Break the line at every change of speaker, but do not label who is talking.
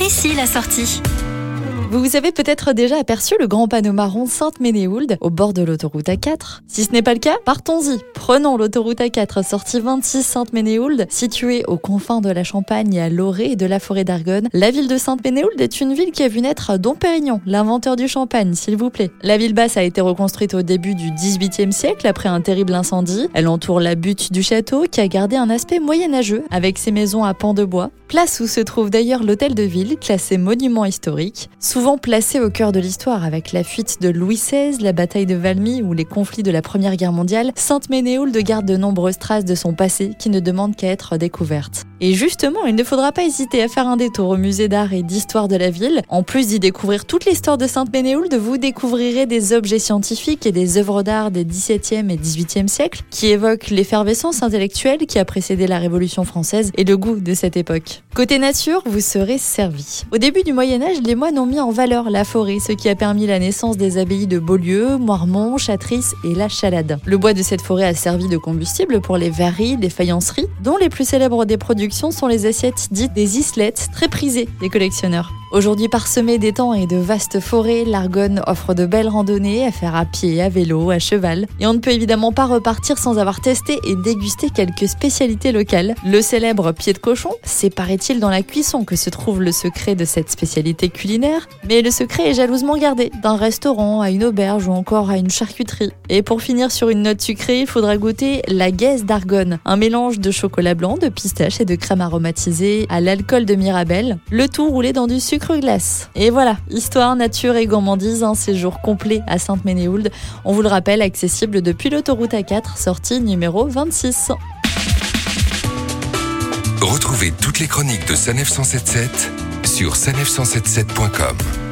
Ici la sortie.
Vous vous avez peut-être déjà aperçu le grand panneau marron Sainte-Ménéhould au bord de l'autoroute A4. Si ce n'est pas le cas, partons-y. Prenons l'autoroute A4 sortie 26 Sainte-Ménéhould, située aux confins de la Champagne et à l'orée et de la forêt d'Argonne. La ville de Sainte-Ménéhould est une ville qui a vu naître Dom Pérignon, l'inventeur du champagne, s'il vous plaît. La ville basse a été reconstruite au début du XVIIIe siècle après un terrible incendie. Elle entoure la butte du château qui a gardé un aspect moyenâgeux avec ses maisons à pans de bois. Place où se trouve d'ailleurs l'hôtel de ville, classé monument historique souvent placé au cœur de l'histoire avec la fuite de Louis XVI, la bataille de Valmy ou les conflits de la Première Guerre mondiale, Sainte-Ménéhould garde de nombreuses traces de son passé qui ne demandent qu'à être découvertes. Et justement, il ne faudra pas hésiter à faire un détour au musée d'art et d'histoire de la ville. En plus d'y découvrir toute l'histoire de Sainte-Ménéhould, vous découvrirez des objets scientifiques et des œuvres d'art des XVIIe et XVIIIe siècles qui évoquent l'effervescence intellectuelle qui a précédé la Révolution française et le goût de cette époque. Côté nature, vous serez servi. Au début du Moyen Âge, les moines ont mis en valeur la forêt, ce qui a permis la naissance des abbayes de Beaulieu, Moirmont, Châtrice et La Chalade. Le bois de cette forêt a servi de combustible pour les verreries, les faïenceries, dont les plus célèbres des productions sont les assiettes dites des islettes, très prisées des collectionneurs. Aujourd'hui parsemé d'étangs et de vastes forêts, l'Argonne offre de belles randonnées à faire à pied, à vélo, à cheval. Et on ne peut évidemment pas repartir sans avoir testé et dégusté quelques spécialités locales. Le célèbre pied de cochon, c'est paraît-il dans la cuisson que se trouve le secret de cette spécialité culinaire. Mais le secret est jalousement gardé, d'un restaurant à une auberge ou encore à une charcuterie. Et pour finir sur une note sucrée, il faudra goûter la gaise d'Argonne, un mélange de chocolat blanc, de pistache et crème aromatisée à l'alcool de Mirabelle, le tout roulé dans du sucre glace. Et voilà, histoire, nature et gourmandise, un séjour complet à Sainte-Ménéhould. On vous le rappelle, accessible depuis l'autoroute A4, sortie numéro 26.
Retrouvez toutes les chroniques de Sanef 177 sur sanef177.com.